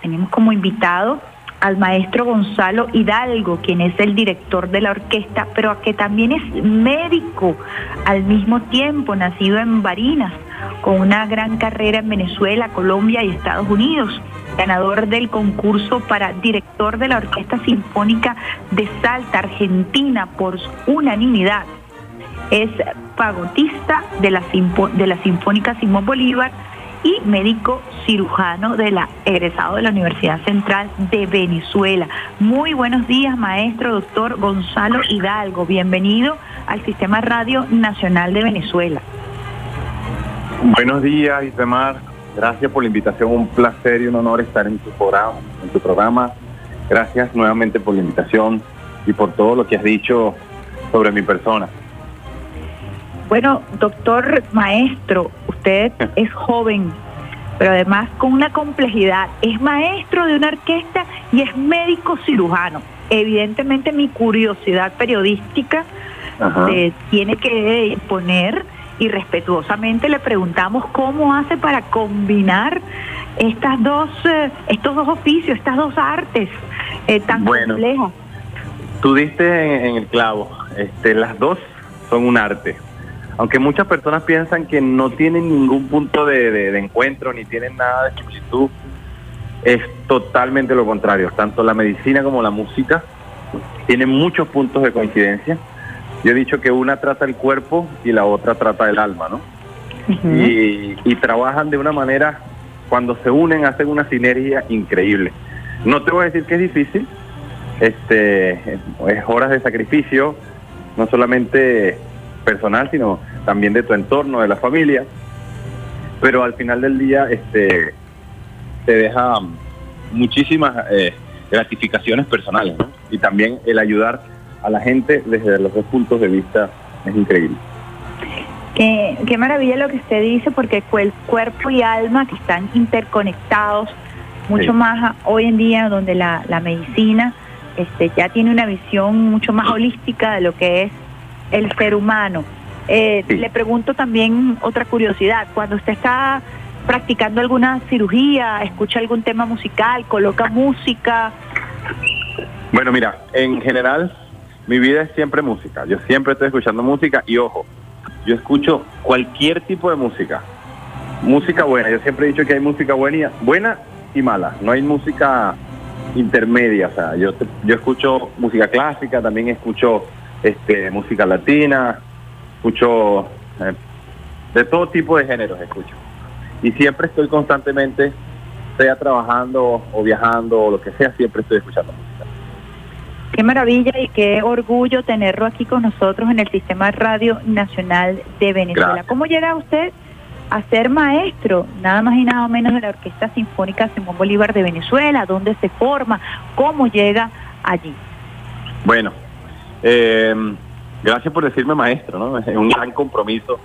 tenemos como invitado al maestro Gonzalo Hidalgo, quien es el director de la orquesta, pero que también es médico al mismo tiempo, nacido en Barinas, con una gran carrera en Venezuela, Colombia y Estados Unidos, ganador del concurso para director de la Orquesta Sinfónica de Salta, Argentina, por unanimidad. Es pagotista de la, de la Sinfónica Simón Bolívar y médico cirujano de la egresado de la Universidad Central de Venezuela. Muy buenos días, maestro doctor Gonzalo Hidalgo. Bienvenido al Sistema Radio Nacional de Venezuela. Buenos días, Isemar. Gracias por la invitación. Un placer y un honor estar en tu programa. En tu programa. Gracias nuevamente por la invitación y por todo lo que has dicho sobre mi persona. Bueno, doctor maestro, usted es joven, pero además con una complejidad. Es maestro de una orquesta y es médico cirujano. Evidentemente mi curiosidad periodística se tiene que poner y respetuosamente le preguntamos cómo hace para combinar estas dos, eh, estos dos oficios, estas dos artes eh, tan bueno, complejas. Tú diste en, el clavo, este, las dos son un arte aunque muchas personas piensan que no tienen ningún punto de, encuentro ni tienen nada de similitud, es totalmente lo contrario. Tanto la medicina como la música tienen muchos puntos de coincidencia. Yo he dicho que una trata el cuerpo y la otra trata el alma, ¿no? y, y, trabajan de una manera, cuando se unen, hacen una sinergia increíble. No te voy a decir que es difícil, este, es horas de sacrificio, no solamente personal, sino también de tu entorno, de la familia. Pero al final del día este, te deja muchísimas eh, gratificaciones personales y también el ayudar a la gente desde los dos puntos de vista es increíble. Qué, qué maravilla lo que usted dice, porque el cuerpo y alma que están interconectados, mucho más hoy en día donde la, la medicina este, ya tiene una visión mucho más holística de lo que es el ser humano. Eh, le pregunto también otra curiosidad, cuando usted está practicando alguna cirugía, escucha algún tema musical, coloca música. Bueno, mira, en general mi vida es siempre música. Yo siempre estoy escuchando música y ojo, yo escucho cualquier tipo de música. Música buena, yo siempre he dicho que hay música buena, buena y mala. No hay música intermedia, o sea, yo yo escucho música clásica, también escucho este música latina, escucho eh, de todo tipo de géneros, escucho. Y siempre estoy constantemente, sea trabajando o viajando o lo que sea, siempre estoy escuchando música. Qué maravilla y qué orgullo tenerlo aquí con nosotros en el Sistema Radio Nacional de Venezuela. ¿Cómo llega usted a ser maestro, nada más y nada menos de la Orquesta Sinfónica Simón Bolívar de Venezuela? ¿Dónde se forma? ¿Cómo llega allí? Bueno, eh, Gracias por decirme maestro, ¿no? Es un gran compromiso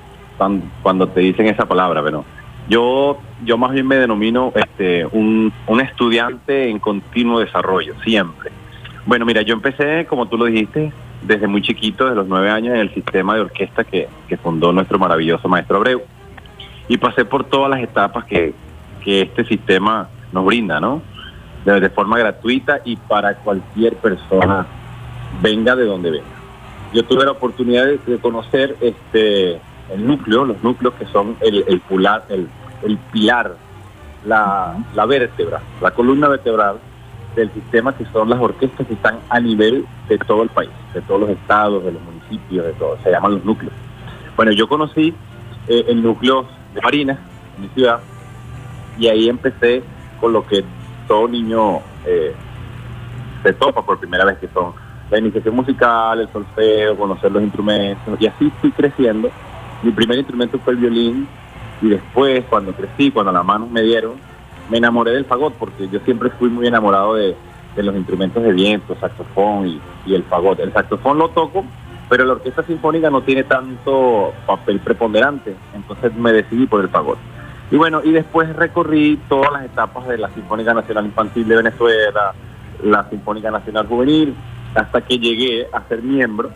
cuando, te dicen esa palabra, pero yo, yo más bien me denomino este, un, estudiante en continuo desarrollo, siempre. Bueno, mira, yo empecé, como tú lo dijiste, desde muy chiquito, desde los nueve años, en el sistema de orquesta que, fundó nuestro maravilloso maestro Abreu. Y pasé por todas las etapas que, este sistema nos brinda, ¿no? de forma gratuita y para cualquier persona, venga de donde venga yo tuve la oportunidad de, conocer este el núcleo, los núcleos que son el, el, el, el pilar, la, la, vértebra, la columna vertebral del sistema que son las orquestas que están a nivel de todo el país, de todos los estados, de los municipios, de todo, se llaman los núcleos. Bueno, yo conocí eh, el núcleo de Marina, mi ciudad, y ahí empecé con lo que todo niño eh, se topa por primera vez, que son la iniciación musical, el solfeo, conocer los instrumentos, y así fui creciendo. Mi primer instrumento fue el violín, y después, cuando crecí, cuando las manos me dieron, me enamoré del fagot, porque yo siempre fui muy enamorado de, los instrumentos de viento, saxofón y, y, el fagot. El saxofón lo toco, pero la orquesta sinfónica no tiene tanto papel preponderante, entonces me decidí por el fagot. Y bueno, y después recorrí todas las etapas de la Sinfónica Nacional Infantil de Venezuela, la Sinfónica Nacional Juvenil, hasta que llegué a ser miembro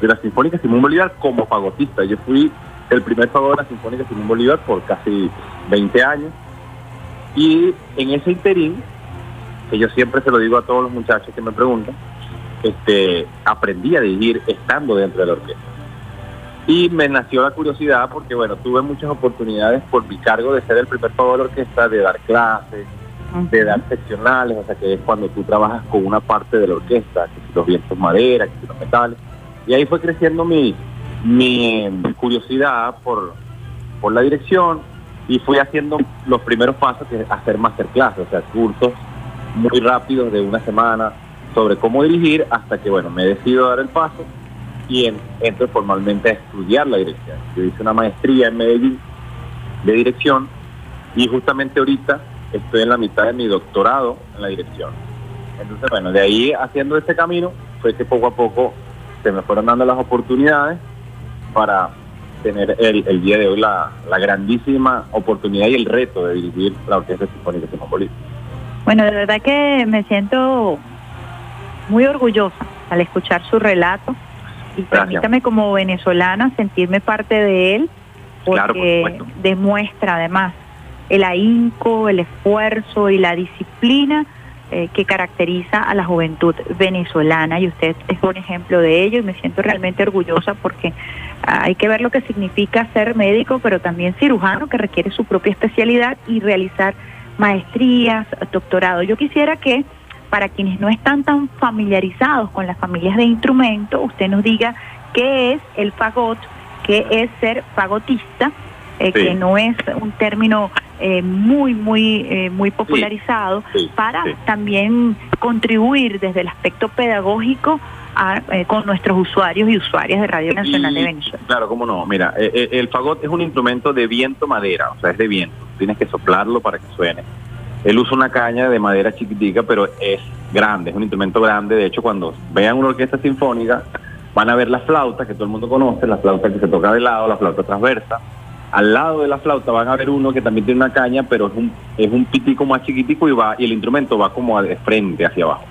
de la Sinfónica Simón Bolívar como fagotista. Yo fui el primer fagot de la Sinfónica Simón Bolívar por casi 20 años Y en ese interín, que yo siempre se lo digo a todos los muchachos que me preguntan, este, aprendí a dirigir estando dentro de la orquesta. Y me nació la curiosidad porque, bueno, tuve muchas oportunidades por mi cargo de ser el primer pavo de la orquesta, de dar clases, de dar seccionales, o sea, que es cuando tú trabajas con una parte de la orquesta, que si los vientos madera, que si los metales. Y ahí fue creciendo mi, mi curiosidad por, por la dirección y fui haciendo los primeros pasos, que es hacer masterclass, o sea, cursos muy rápidos de una semana sobre cómo dirigir hasta que, bueno, me decido dar el paso y entro formalmente a estudiar la dirección. Yo hice una maestría en Medellín de dirección y justamente ahorita estoy en la mitad de mi doctorado en la dirección. Entonces, bueno, de ahí haciendo este camino fue que poco a poco se me fueron dando las oportunidades para tener el, día de hoy la, grandísima oportunidad y el reto de dirigir la Orquesta Sinfónica de Bueno, de verdad que me siento muy orgullosa al escuchar su relato y permítame como venezolana sentirme parte de él porque demuestra además el ahínco, el esfuerzo y la disciplina eh, que caracteriza a la juventud venezolana y usted es un ejemplo de ello y me siento realmente orgullosa porque hay que ver lo que significa ser médico, pero también cirujano que requiere su propia especialidad y realizar maestrías, doctorado. Yo quisiera que para quienes no están tan familiarizados con las familias de instrumentos, usted nos diga qué es el fagot, qué es ser fagotista, eh, que no es un término eh, muy, muy, eh, muy popularizado, para también contribuir desde el aspecto pedagógico eh, con nuestros usuarios y usuarias de Radio Nacional de Venezuela. Claro, cómo no. Mira, el fagot es un instrumento de viento madera, o sea, es de viento. Tienes que soplarlo para que suene. Él usa una caña de madera chiquitica, pero es grande, es un instrumento grande. De hecho, cuando vean una orquesta sinfónica, van a ver la flauta, que todo el mundo conoce, la flauta que se toca de lado, la flauta transversa al lado de la flauta van a ver uno que también tiene una caña, pero es un, es un pitico más chiquitico y va y el instrumento va como de frente hacia abajo.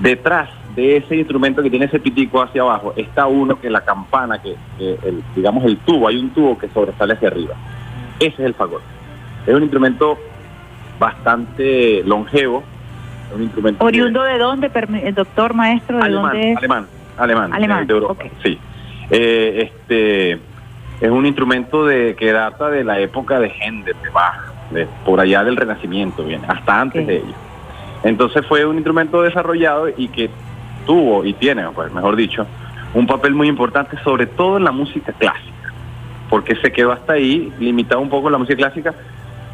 Detrás de ese instrumento que tiene ese pitico hacia abajo está uno que la campana, que, el, digamos el tubo, hay un tubo que sobresale hacia arriba. Ese es el fagot. Es un instrumento bastante longevo. Un instrumento ¿Oriundo de dónde, doctor maestro? ¿De alemán, dónde Alemán, alemán, alemán de Europa. Sí. Eh, este es un instrumento de que data de la época de Händel, de Bach, de, por allá del Renacimiento, bien, hasta antes de ello. Entonces fue un instrumento desarrollado y que tuvo y tiene, pues, mejor dicho, un papel muy importante, sobre todo en la música clásica, porque se quedó hasta ahí, limitado un poco la música clásica,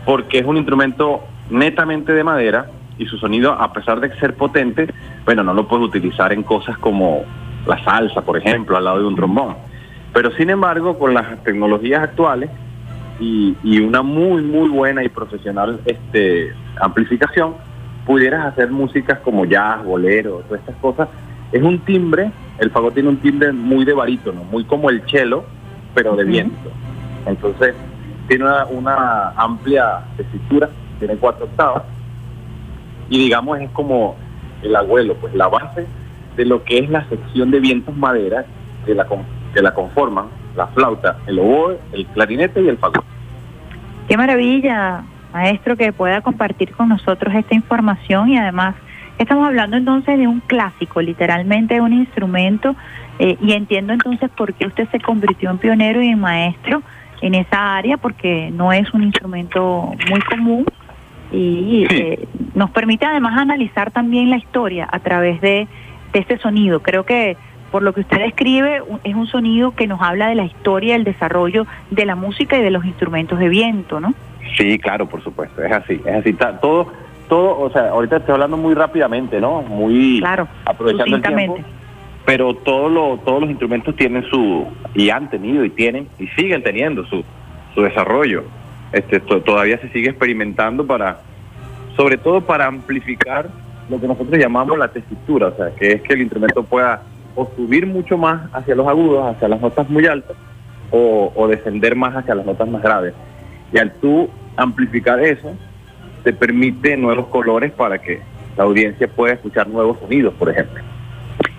porque es un instrumento netamente de madera y su sonido, a pesar de ser potente, bueno, no lo puedes utilizar en cosas como la salsa, por ejemplo, al lado de un trombón pero sin embargo, con las tecnologías actuales y, una muy, muy buena y profesional este, amplificación, pudieras hacer músicas como jazz, bolero, todas estas cosas. Es un timbre, el fagot tiene un timbre muy de barítono, muy como el cello, pero de viento. Entonces, tiene una, amplia tesitura, tiene cuatro octavas, y digamos es como el abuelo, pues la base de lo que es la sección de vientos madera de la que la conforman, la flauta, el oboe, el clarinete y el fagot. Qué maravilla, maestro, que pueda compartir con nosotros esta información y además estamos hablando entonces de un clásico, literalmente de un instrumento eh, y entiendo entonces por qué usted se convirtió en pionero y en maestro en esa área porque no es un instrumento muy común y eh, nos permite además analizar también la historia a través de, de este sonido. Creo que por lo que usted describe, es un sonido que nos habla de la historia, del desarrollo de la música y de los instrumentos de viento, ¿no? Sí, claro, por supuesto, es así, es así. Todo, todo, o sea, ahorita estoy hablando muy rápidamente, ¿no? Muy claro, aprovechando el tiempo. Pero todos los todos los instrumentos tienen su y han tenido y tienen y siguen teniendo su su desarrollo. Este todavía se sigue experimentando para sobre todo para amplificar lo que nosotros llamamos la tesitura, o sea, que es que el instrumento pueda o subir mucho más hacia los agudos, hacia las notas muy altas, o, descender más hacia las notas más graves. Y al tú amplificar eso, te permite nuevos colores para que la audiencia pueda escuchar nuevos sonidos, por ejemplo.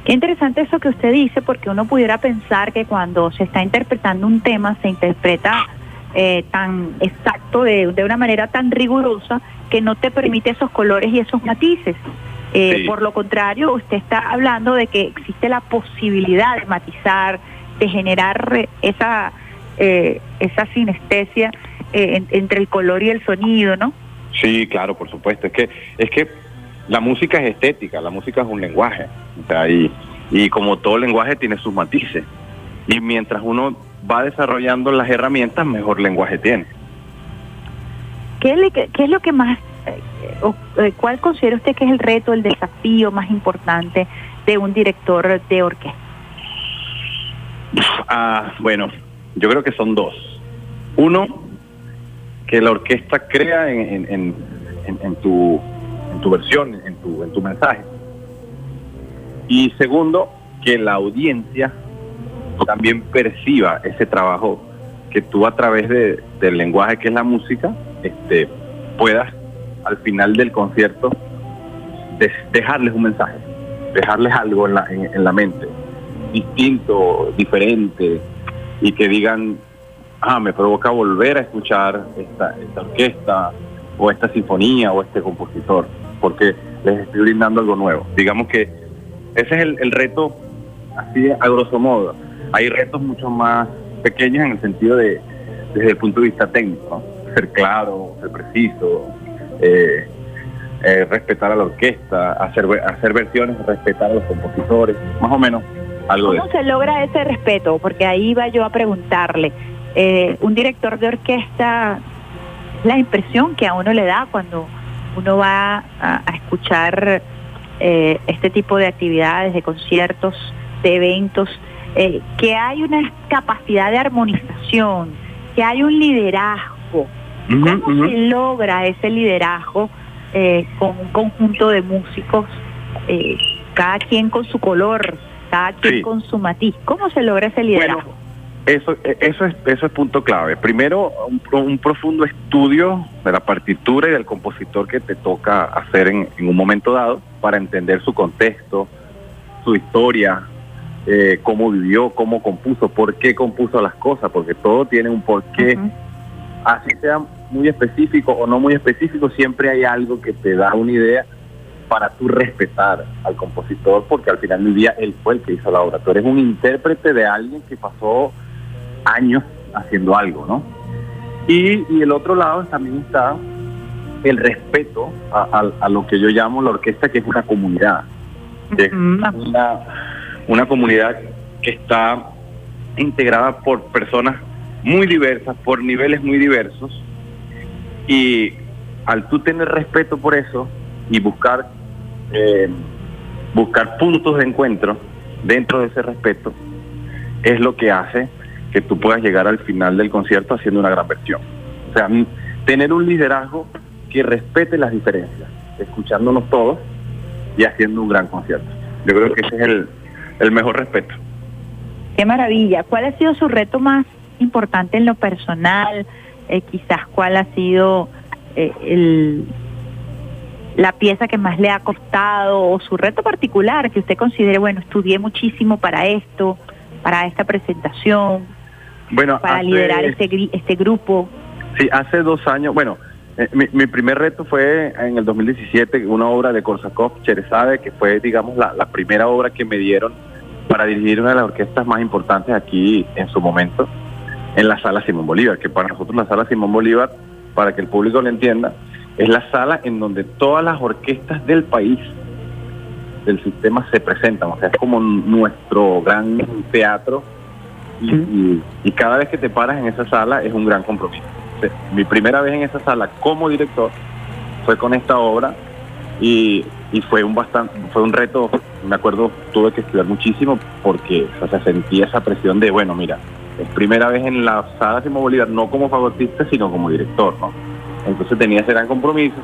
Qué interesante eso que usted dice, porque uno pudiera pensar que cuando se está interpretando un tema, se interpreta eh, tan exacto, de, de, una manera tan rigurosa, que no te permite esos colores y esos matices. Eh, por lo contrario, usted está hablando de que existe la posibilidad de matizar, de generar esa, eh, esa sinestesia entre el color y el sonido, ¿no? Sí, claro, por supuesto. Es que, es que la música es estética, la música es un lenguaje. y, y como todo lenguaje tiene sus matices. Y mientras uno va desarrollando las herramientas, mejor lenguaje tiene. ¿Qué es, qué es lo que más, eh, eh, cuál considera usted que es el reto, el desafío más importante de un director de orquesta? Ah, bueno, yo creo que son dos. Uno, que la orquesta crea en, en, en, tu, versión, en tu, en tu mensaje. Y segundo, que la audiencia también perciba ese trabajo que tú a través de, del lenguaje que es la música, este, puedas al final del concierto dejarles un mensaje, dejarles algo en la, en, la mente, distinto, diferente, y que digan, ah, me provoca volver a escuchar esta, esta orquesta, o esta sinfonía, o este compositor, porque les estoy brindando algo nuevo. Digamos que ese es el, el reto, así a grosso modo hay retos mucho más pequeños en el sentido de, desde el punto de vista técnico, ser claro, ser preciso, eh, eh, respetar a la orquesta, hacer, hacer versiones, respetar a los compositores, más o menos algo ¿Cómo se logra ese respeto? Porque ahí iba yo a preguntarle. Eh, un director de orquesta, la impresión que a uno le da cuando uno va a, a escuchar este tipo de actividades, de conciertos, de eventos, eh, que hay una capacidad de armonización, que hay un liderazgo. ¿Cómo se logra ese liderazgo eh, con un conjunto de músicos, eh, cada quien con su color, cada quien con su matiz? ¿Cómo se logra ese liderazgo? eso, eso, es, eso es punto clave. Primero, un, profundo estudio de la partitura y del compositor que te toca hacer en un momento dado para entender su contexto, su historia, eh, cómo vivió, cómo compuso, por qué compuso las cosas, porque todo tiene un porqué. Así sea muy específico o no muy específico, siempre hay algo que te da una idea para tú respetar al compositor, porque al final del día él fue el que hizo la obra. Tú eres un intérprete de alguien que pasó años haciendo algo, ¿no? Y, y el otro lado también está el respeto a, lo que yo llamo la orquesta, que es una comunidad. Es una, una comunidad que está integrada por personas muy diversas, por niveles muy diversos, y al tú tener respeto por eso y buscar, eh, buscar puntos de encuentro dentro de ese respeto, es lo que hace que tú puedas llegar al final del concierto haciendo una gran versión. O sea, tener un liderazgo que respete las diferencias, escuchándonos todos y haciendo un gran concierto. Yo creo que ese es el, el mejor respeto. Qué maravilla. ¿Cuál ha sido su reto más importante en lo personal? Eh, quizás cuál ha sido eh, el, la pieza que más le ha costado o su reto particular que usted considere, bueno, estudié muchísimo para esto, para esta presentación, bueno, para liderar este, este grupo. Sí, hace dos años, bueno, eh, mi, primer reto fue en el 2017, una obra de Korsakov, Cherezade, que fue, digamos, la, la primera obra que me dieron para dirigir una de las orquestas más importantes aquí en su momento, en la sala Simón Bolívar, que para nosotros la sala Simón Bolívar, para que el público lo entienda, es la sala en donde todas las orquestas del país, del sistema, se presentan. O sea, es como nuestro gran teatro y, y cada vez que te paras en esa sala es un gran compromiso. Mi primera vez en esa sala como director fue con esta obra y y fue un bastante fue un reto me acuerdo tuve que estudiar muchísimo porque o sea, sentía esa presión de bueno mira es primera vez en la sala Simón Bolívar no como fagotista sino como director no entonces tenía ese gran compromiso.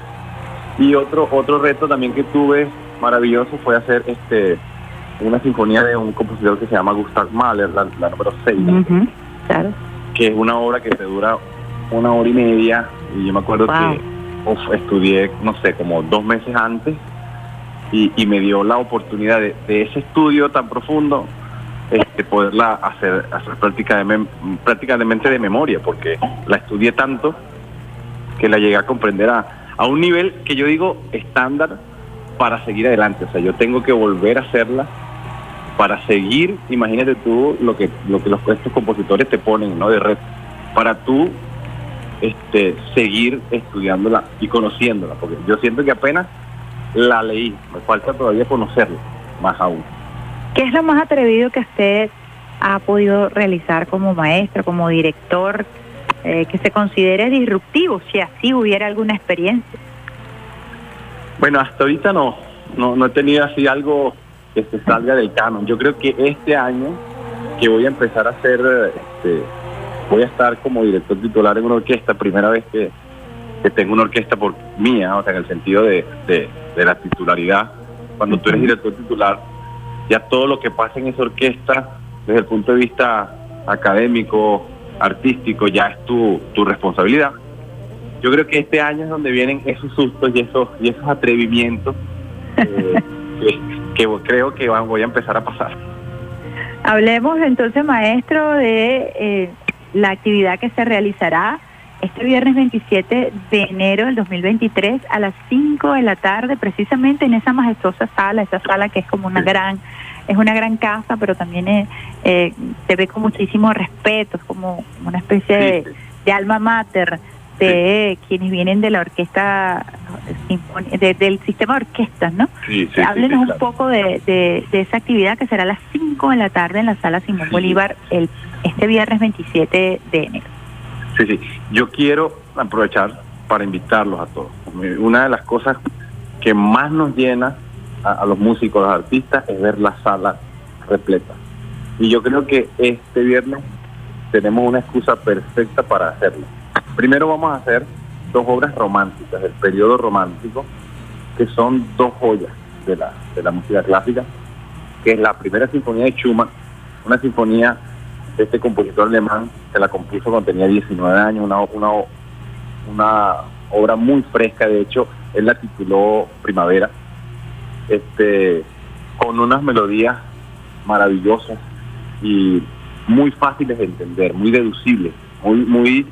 Y otro otro reto también que tuve maravilloso fue hacer este una sinfonía de un compositor que se llama Gustav Mahler la, número 6 claro. Que es una obra que te dura una hora y media y yo me acuerdo que estudié no sé como dos meses antes y, me dio la oportunidad de, ese estudio tan profundo este, poderla hacer, hacer prácticamente, de memoria, porque la estudié tanto que la llegué a comprender a, a un nivel que yo digo estándar para seguir adelante. O sea, yo tengo que volver a hacerla para seguir, imagínate tú lo que, lo que los estos compositores te ponen, ¿no? De red, para tú este, seguir estudiándola y conociéndola, porque yo siento que apenas la leí, me falta todavía conocerla, más aún. ¿Qué es lo más atrevido que usted ha podido realizar como maestro, como director, eh, que se considere disruptivo, si así hubiera alguna experiencia? Bueno, hasta ahorita no, no, no he tenido así algo que se salga del canon. Yo creo que este año que voy a empezar a hacer, este, voy a estar como director titular en una orquesta, primera vez que, tengo una orquesta por mía, o sea, en el sentido de, de, la titularidad. Cuando tú eres director titular, ya todo lo que pasa en esa orquesta, desde el punto de vista académico, artístico, ya es tu, tu responsabilidad. Yo creo que este año es donde vienen esos sustos y esos, y esos atrevimientos eh, que, creo que voy a empezar a pasar. Hablemos entonces, maestro, de eh, la actividad que se realizará este viernes 27 de enero del 2023 a las 5 de la tarde, precisamente en esa majestuosa sala, esa sala que es como una gran, es una gran casa, pero también eh, eh, se ve con muchísimo respeto, es como una especie de alma mater de quienes vienen de la orquesta del sistema de orquestas, ¿no? Sí, Háblenos un poco de, de, esa actividad que será a las 5 de la tarde en la sala Simón Bolívar el este viernes 27 de enero. Sí, sí. Yo quiero aprovechar para invitarlos a todos. Una de las cosas que más nos llena a, los músicos, a los artistas, es ver la sala repleta. Y yo creo que este viernes tenemos una excusa perfecta para hacerlo Primero vamos a hacer dos obras románticas del periodo romántico, que son dos joyas de la, de la música clásica, que es la primera sinfonía de Schumann, una sinfonía este compositor alemán que la compuso cuando tenía 19 años, una, una, una obra muy fresca, de hecho, él la tituló Primavera, este, con unas melodías maravillosas y muy fáciles de entender, muy deducibles, muy, muy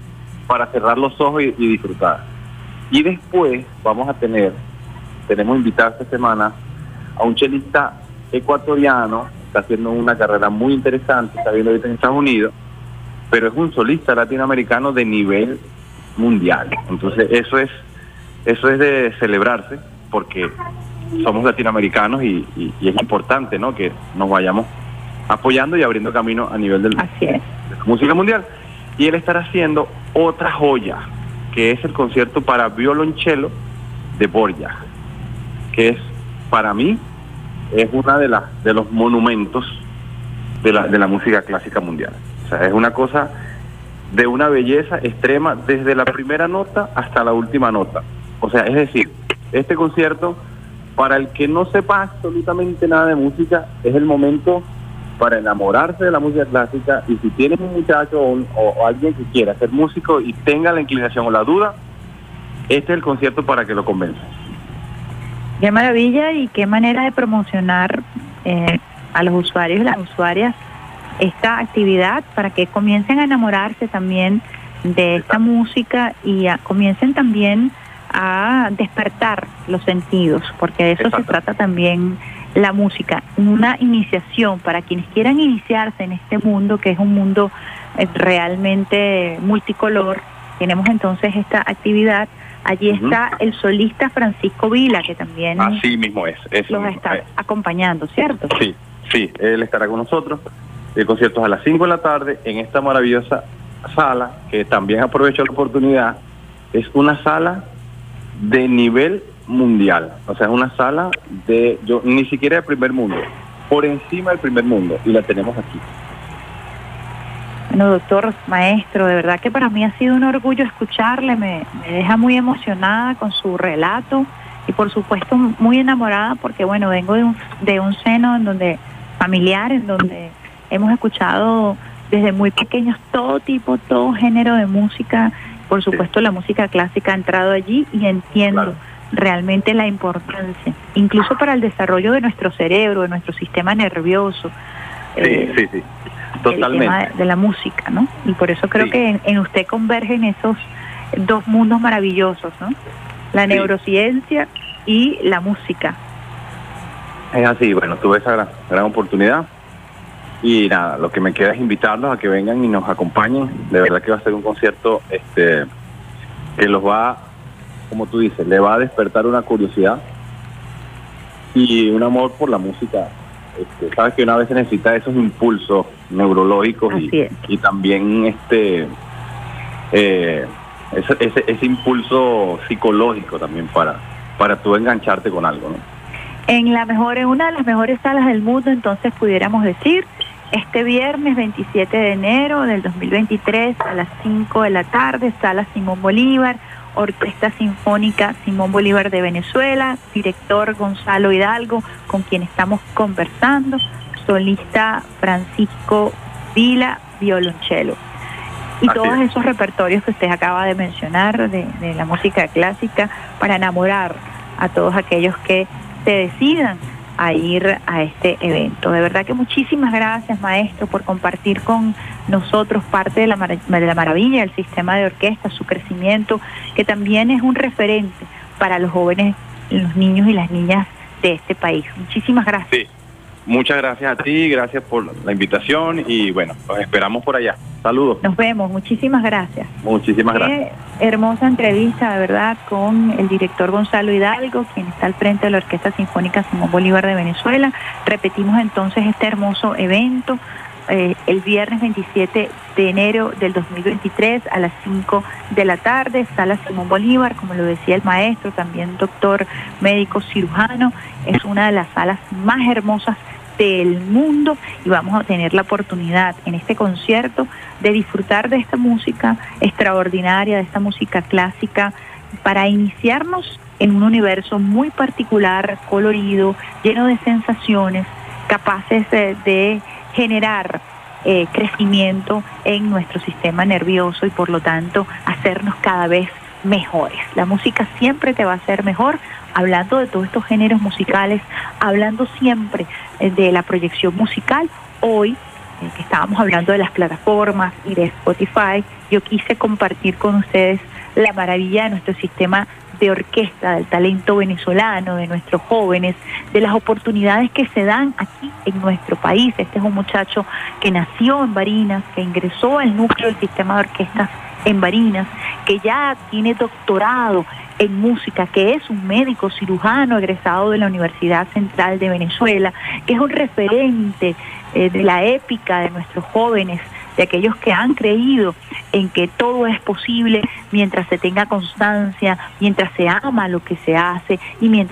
para cerrar los ojos y, disfrutar. Y después vamos a tener, tenemos invitado esta semana a un chelista ecuatoriano, está haciendo una carrera muy interesante, está viendo ahorita en Estados Unidos, pero es un solista latinoamericano de nivel mundial. Entonces eso es, eso es de celebrarse, porque somos latinoamericanos y, es importante ¿no? que nos vayamos apoyando y abriendo camino a nivel del, Así de la música mundial y él estará haciendo otra joya, que es el concierto para violonchelo de Borja, que es para mí es una de las de los monumentos de la, de la música clásica mundial. O sea, es una cosa de una belleza extrema desde la primera nota hasta la última nota. O sea, es decir, este concierto, para el que no sepa absolutamente nada de música, es el momento para enamorarse de la música clásica y si tienes un muchacho o, alguien que quiera ser músico y tenga la inclinación o la duda, este es el concierto para que lo convenza. Qué maravilla y qué manera de promocionar eh, a los usuarios y las usuarias esta actividad para que comiencen a enamorarse también de esta música y comiencen también a despertar los sentidos, porque de eso se trata también la música, una iniciación para quienes quieran iniciarse en este mundo, que es un mundo eh, realmente multicolor. Tenemos entonces esta actividad. Allí está el solista Francisco Vila, que también Así mismo es, los está acompañando, ¿cierto? Sí, sí, él estará con nosotros. El concierto es a las 5 de la tarde en esta maravillosa sala, que también aprovecho la oportunidad. Es una sala de nivel mundial. O sea, es una sala de, yo ni siquiera de primer mundo, por encima del primer mundo, y la tenemos aquí. Bueno, doctor, maestro, de verdad que para mí ha sido un orgullo escucharle, me, deja muy emocionada con su relato y por supuesto muy enamorada porque bueno, vengo de un, de un seno en donde familiar, en donde hemos escuchado desde muy pequeños todo tipo, todo género de música, por supuesto la música clásica ha entrado allí y entiendo realmente la importancia, incluso para el desarrollo de nuestro cerebro, de nuestro sistema nervioso, Sí, sí, sí. Totalmente. de la música, ¿no? Y por eso creo que en, usted convergen esos dos mundos maravillosos, ¿no? La neurociencia y la música. Es así, bueno, tuve esa gran, gran oportunidad y nada, lo que me queda es invitarlos a que vengan y nos acompañen. De verdad que va a ser un concierto este que los va, como tú dices, le va a despertar una curiosidad y un amor por la música. Este, sabes que una vez se necesita esos impulsos neurológicos y, también este eh, ese, ese, impulso psicológico también para, para tú engancharte con algo, ¿no? En la mejor, en una de las mejores salas del mundo, entonces pudiéramos decir, este viernes 27 de enero del 2023 a las 5 de la tarde, sala Simón Bolívar, Orquesta Sinfónica Simón Bolívar de Venezuela, director Gonzalo Hidalgo, con quien estamos conversando, solista Francisco Vila, violonchelo. Y todos esos repertorios que usted acaba de mencionar de, de la música clásica para enamorar a todos aquellos que se decidan a ir a este evento. De verdad que muchísimas gracias, maestro, por compartir con nosotros parte de la, de la maravilla del sistema de orquesta, su crecimiento, que también es un referente para los jóvenes, los niños y las niñas de este país. Muchísimas gracias. Muchas gracias a ti, gracias por la invitación y bueno, los esperamos por allá. Saludos. Nos vemos, muchísimas gracias. Muchísimas gracias. hermosa entrevista, de verdad, con el director Gonzalo Hidalgo, quien está al frente de la Orquesta Sinfónica Simón Bolívar de Venezuela. Repetimos entonces este hermoso evento eh, el viernes 27 de enero del 2023 a las 5 de la tarde, sala Simón Bolívar, como lo decía el maestro, también doctor médico cirujano, es una de las salas más hermosas del mundo y vamos a tener la oportunidad en este concierto de disfrutar de esta música extraordinaria, de esta música clásica, para iniciarnos en un universo muy particular, colorido, lleno de sensaciones, capaces de, generar eh, crecimiento en nuestro sistema nervioso y por lo tanto hacernos cada vez mejores. La música siempre te va a hacer mejor hablando de todos estos géneros musicales, hablando siempre eh, de la proyección musical. Hoy, eh, que estábamos hablando de las plataformas y de Spotify, yo quise compartir con ustedes la maravilla de nuestro sistema de orquesta, del talento venezolano, de nuestros jóvenes, de las oportunidades que se dan aquí en nuestro país. Este es un muchacho que nació en Barinas, que ingresó al núcleo del sistema de orquestas en Barinas, que ya tiene doctorado en música, que es un médico cirujano egresado de la Universidad Central de Venezuela, que es un referente eh, de la épica de nuestros jóvenes, de aquellos que han creído en que todo es posible mientras se tenga constancia, mientras se ama lo que se hace y mientras